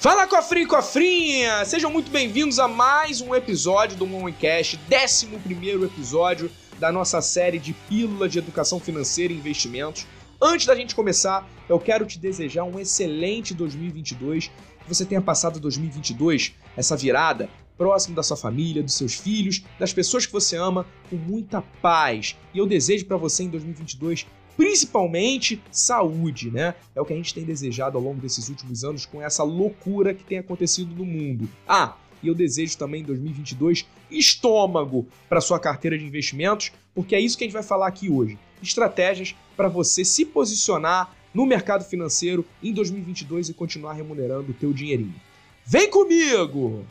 Fala cofrinho e cofrinha! Sejam muito bem-vindos a mais um episódio do Moncast, 11 episódio da nossa série de pílulas de educação financeira e investimentos. Antes da gente começar, eu quero te desejar um excelente 2022, que você tenha passado 2022, essa virada, próximo da sua família, dos seus filhos, das pessoas que você ama, com muita paz. E eu desejo para você em 2022 principalmente saúde, né? É o que a gente tem desejado ao longo desses últimos anos com essa loucura que tem acontecido no mundo. Ah, e eu desejo também em 2022 estômago para sua carteira de investimentos, porque é isso que a gente vai falar aqui hoje. Estratégias para você se posicionar no mercado financeiro em 2022 e continuar remunerando o teu dinheirinho. Vem comigo!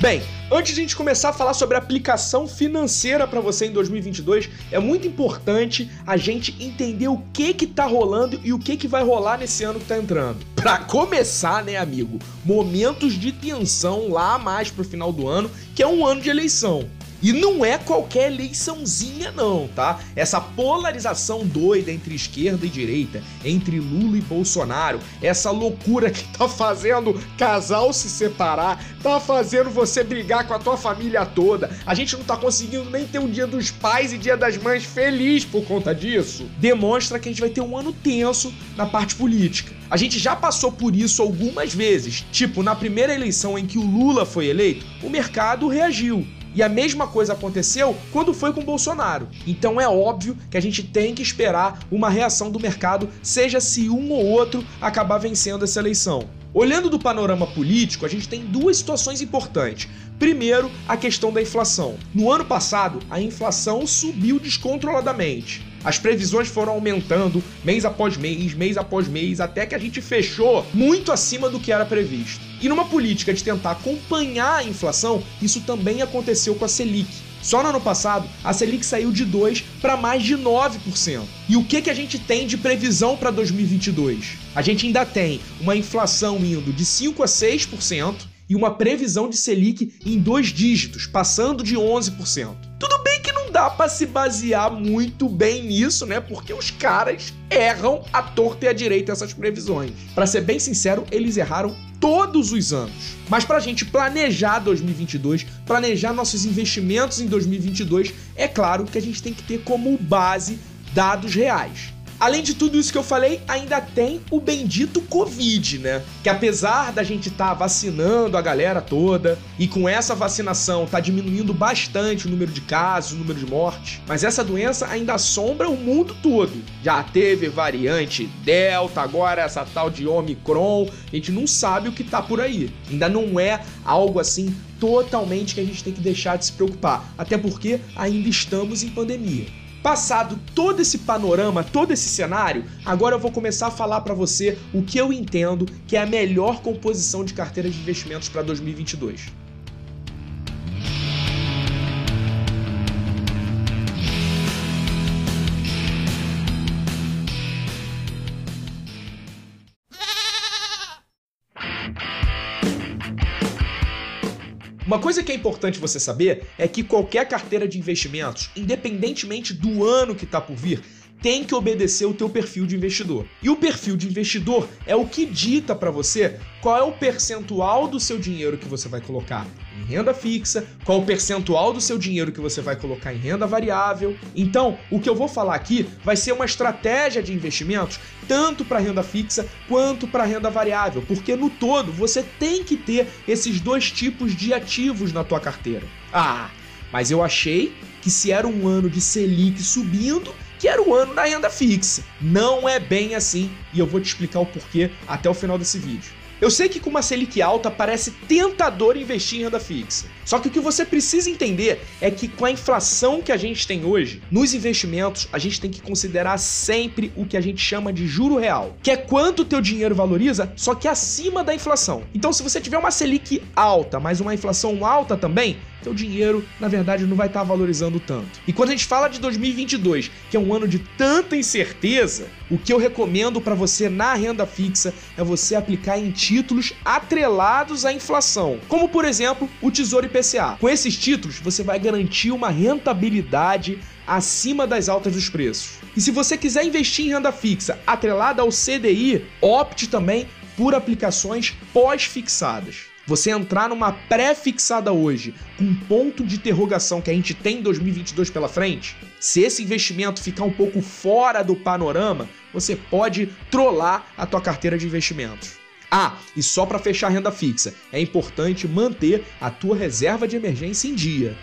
Bem, antes de a gente começar a falar sobre aplicação financeira para você em 2022, é muito importante a gente entender o que que tá rolando e o que que vai rolar nesse ano que tá entrando. Para começar, né, amigo, momentos de tensão lá mais pro final do ano, que é um ano de eleição. E não é qualquer eleiçãozinha, não, tá? Essa polarização doida entre esquerda e direita, entre Lula e Bolsonaro, essa loucura que tá fazendo casal se separar, tá fazendo você brigar com a tua família toda. A gente não tá conseguindo nem ter um dia dos pais e dia das mães feliz por conta disso. Demonstra que a gente vai ter um ano tenso na parte política. A gente já passou por isso algumas vezes. Tipo, na primeira eleição em que o Lula foi eleito, o mercado reagiu. E a mesma coisa aconteceu quando foi com Bolsonaro. Então é óbvio que a gente tem que esperar uma reação do mercado, seja se um ou outro acabar vencendo essa eleição. Olhando do panorama político, a gente tem duas situações importantes. Primeiro, a questão da inflação. No ano passado, a inflação subiu descontroladamente. As previsões foram aumentando mês após mês, mês após mês, até que a gente fechou muito acima do que era previsto. E numa política de tentar acompanhar a inflação, isso também aconteceu com a Selic. Só no ano passado, a Selic saiu de 2 para mais de 9%. E o que, que a gente tem de previsão para 2022? A gente ainda tem uma inflação indo de 5 a 6% e uma previsão de Selic em dois dígitos, passando de 11%. Tudo bem dá para se basear muito bem nisso, né? Porque os caras erram a torta e a direita essas previsões. Para ser bem sincero, eles erraram todos os anos. Mas para a gente planejar 2022, planejar nossos investimentos em 2022, é claro que a gente tem que ter como base dados reais. Além de tudo isso que eu falei, ainda tem o bendito Covid, né? Que apesar da gente estar tá vacinando a galera toda e com essa vacinação tá diminuindo bastante o número de casos, o número de mortes, mas essa doença ainda assombra o mundo todo. Já teve variante Delta, agora essa tal de Omicron, a gente não sabe o que tá por aí. Ainda não é algo assim totalmente que a gente tem que deixar de se preocupar, até porque ainda estamos em pandemia. Passado todo esse panorama, todo esse cenário, agora eu vou começar a falar para você o que eu entendo que é a melhor composição de carteira de investimentos para 2022. Uma coisa que é importante você saber é que qualquer carteira de investimentos, independentemente do ano que está por vir, tem que obedecer o teu perfil de investidor. E o perfil de investidor é o que dita para você qual é o percentual do seu dinheiro que você vai colocar em renda fixa, qual o percentual do seu dinheiro que você vai colocar em renda variável. Então, o que eu vou falar aqui vai ser uma estratégia de investimentos tanto para renda fixa quanto para renda variável, porque no todo você tem que ter esses dois tipos de ativos na tua carteira. Ah, mas eu achei que se era um ano de Selic subindo, que era o ano da renda fixa. Não é bem assim e eu vou te explicar o porquê até o final desse vídeo. Eu sei que com uma Selic alta parece tentador investir em renda fixa. Só que o que você precisa entender é que com a inflação que a gente tem hoje, nos investimentos a gente tem que considerar sempre o que a gente chama de juro real, que é quanto o teu dinheiro valoriza, só que acima da inflação. Então se você tiver uma Selic alta, mas uma inflação alta também, teu dinheiro, na verdade, não vai estar valorizando tanto. E quando a gente fala de 2022, que é um ano de tanta incerteza, o que eu recomendo para você na renda fixa é você aplicar em títulos atrelados à inflação, como por exemplo o Tesouro IPCA. Com esses títulos, você vai garantir uma rentabilidade acima das altas dos preços. E se você quiser investir em renda fixa atrelada ao CDI, opte também por aplicações pós-fixadas. Você entrar numa pré-fixada hoje, com um ponto de interrogação que a gente tem em 2022 pela frente, se esse investimento ficar um pouco fora do panorama, você pode trollar a tua carteira de investimentos. Ah, e só para fechar a renda fixa, é importante manter a tua reserva de emergência em dia.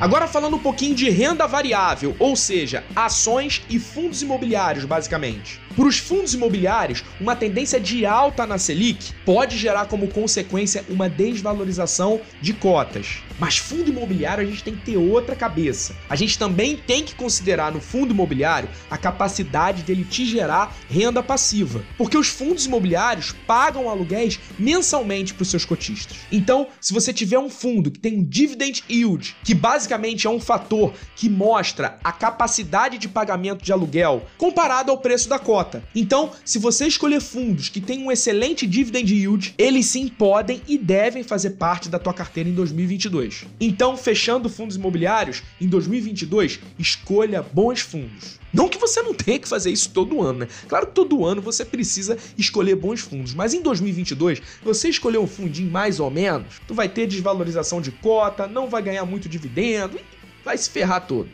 Agora falando um pouquinho de renda variável, ou seja, ações e fundos imobiliários, basicamente. Para os fundos imobiliários, uma tendência de alta na Selic pode gerar como consequência uma desvalorização de cotas. Mas fundo imobiliário a gente tem que ter outra cabeça. A gente também tem que considerar no fundo imobiliário a capacidade dele te gerar renda passiva. Porque os fundos imobiliários pagam aluguéis mensalmente para os seus cotistas. Então, se você tiver um fundo que tem um dividend yield, que basicamente é um fator que mostra a capacidade de pagamento de aluguel comparado ao preço da cota, cota. Então, se você escolher fundos que têm um excelente dividend yield, eles sim podem e devem fazer parte da tua carteira em 2022. Então, fechando fundos imobiliários, em 2022, escolha bons fundos. Não que você não tenha que fazer isso todo ano, né? Claro que todo ano você precisa escolher bons fundos, mas em 2022, você escolher um fundinho mais ou menos, tu vai ter desvalorização de cota, não vai ganhar muito dividendo, vai se ferrar todo.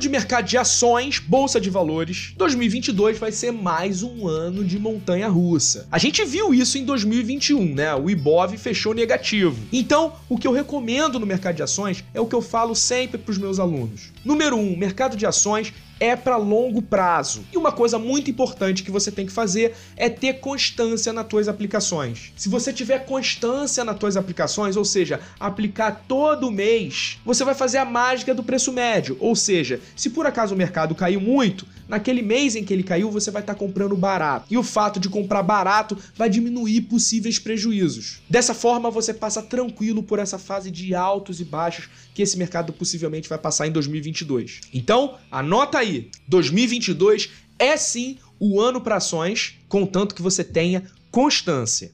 De mercado de ações, bolsa de valores, 2022 vai ser mais um ano de montanha russa. A gente viu isso em 2021, né? O Ibov fechou negativo. Então, o que eu recomendo no mercado de ações é o que eu falo sempre para os meus alunos. Número 1, um, mercado de ações é para longo prazo. E uma coisa muito importante que você tem que fazer é ter constância nas tuas aplicações. Se você tiver constância nas tuas aplicações, ou seja, aplicar todo mês, você vai fazer a mágica do preço médio. Ou seja, se por acaso o mercado caiu muito, naquele mês em que ele caiu, você vai estar tá comprando barato. E o fato de comprar barato vai diminuir possíveis prejuízos. Dessa forma, você passa tranquilo por essa fase de altos e baixos que esse mercado possivelmente vai passar em 2022. Então, anota aí 2022 é sim o ano para ações, contanto que você tenha constância.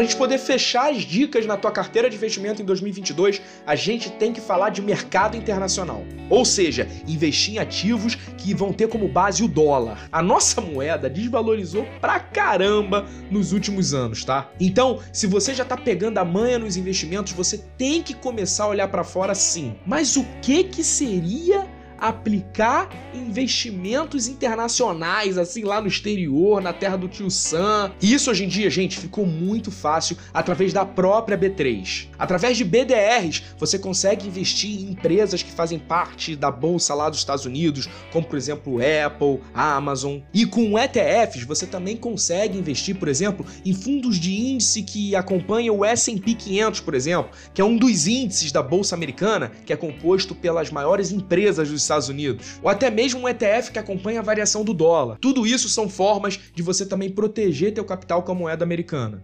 Para a gente poder fechar as dicas na tua carteira de investimento em 2022, a gente tem que falar de mercado internacional. Ou seja, investir em ativos que vão ter como base o dólar. A nossa moeda desvalorizou pra caramba nos últimos anos, tá? Então, se você já tá pegando a manha nos investimentos, você tem que começar a olhar para fora sim. Mas o que que seria aplicar investimentos internacionais, assim, lá no exterior, na terra do tio Sam. E isso hoje em dia, gente, ficou muito fácil através da própria B3. Através de BDRs, você consegue investir em empresas que fazem parte da bolsa lá dos Estados Unidos, como por exemplo Apple, Amazon. E com ETFs, você também consegue investir, por exemplo, em fundos de índice que acompanham o S&P 500, por exemplo, que é um dos índices da bolsa americana, que é composto pelas maiores empresas dos Estados Unidos, ou até mesmo um ETF que acompanha a variação do dólar. Tudo isso são formas de você também proteger teu capital com a moeda americana.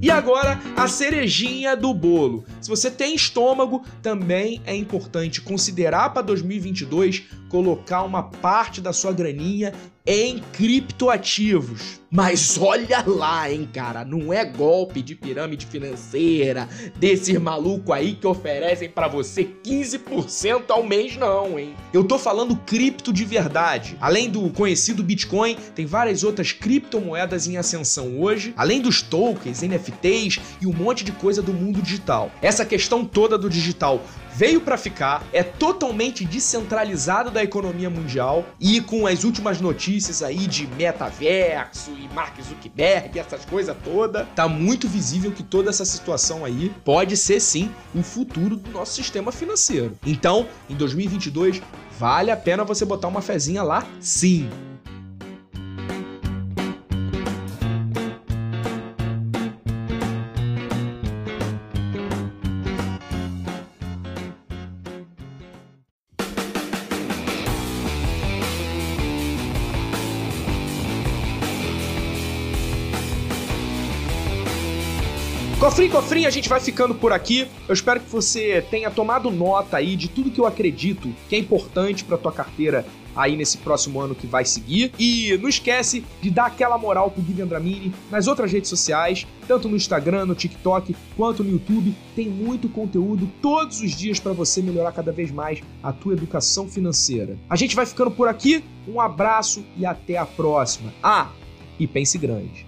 E agora, a cerejinha do bolo. Se você tem estômago, também é importante considerar para 2022 colocar uma parte da sua graninha em criptoativos. Mas olha lá, hein, cara, não é golpe de pirâmide financeira desses maluco aí que oferecem para você 15% ao mês não, hein. Eu tô falando cripto de verdade. Além do conhecido Bitcoin, tem várias outras criptomoedas em ascensão hoje, além dos tokens, NFTs e um monte de coisa do mundo digital. Essa questão toda do digital veio para ficar, é totalmente descentralizado da economia mundial e com as últimas notícias aí de metaverso e Mark Zuckerberg, essas coisas todas, tá muito visível que toda essa situação aí pode ser sim o futuro do nosso sistema financeiro. Então, em 2022, vale a pena você botar uma fezinha lá? Sim. Cofrinho, cofrinho, a gente vai ficando por aqui. Eu espero que você tenha tomado nota aí de tudo que eu acredito que é importante para tua carteira aí nesse próximo ano que vai seguir. E não esquece de dar aquela moral pro Guilherme Andramini nas outras redes sociais, tanto no Instagram, no TikTok, quanto no YouTube. Tem muito conteúdo todos os dias para você melhorar cada vez mais a tua educação financeira. A gente vai ficando por aqui. Um abraço e até a próxima. Ah, e pense grande.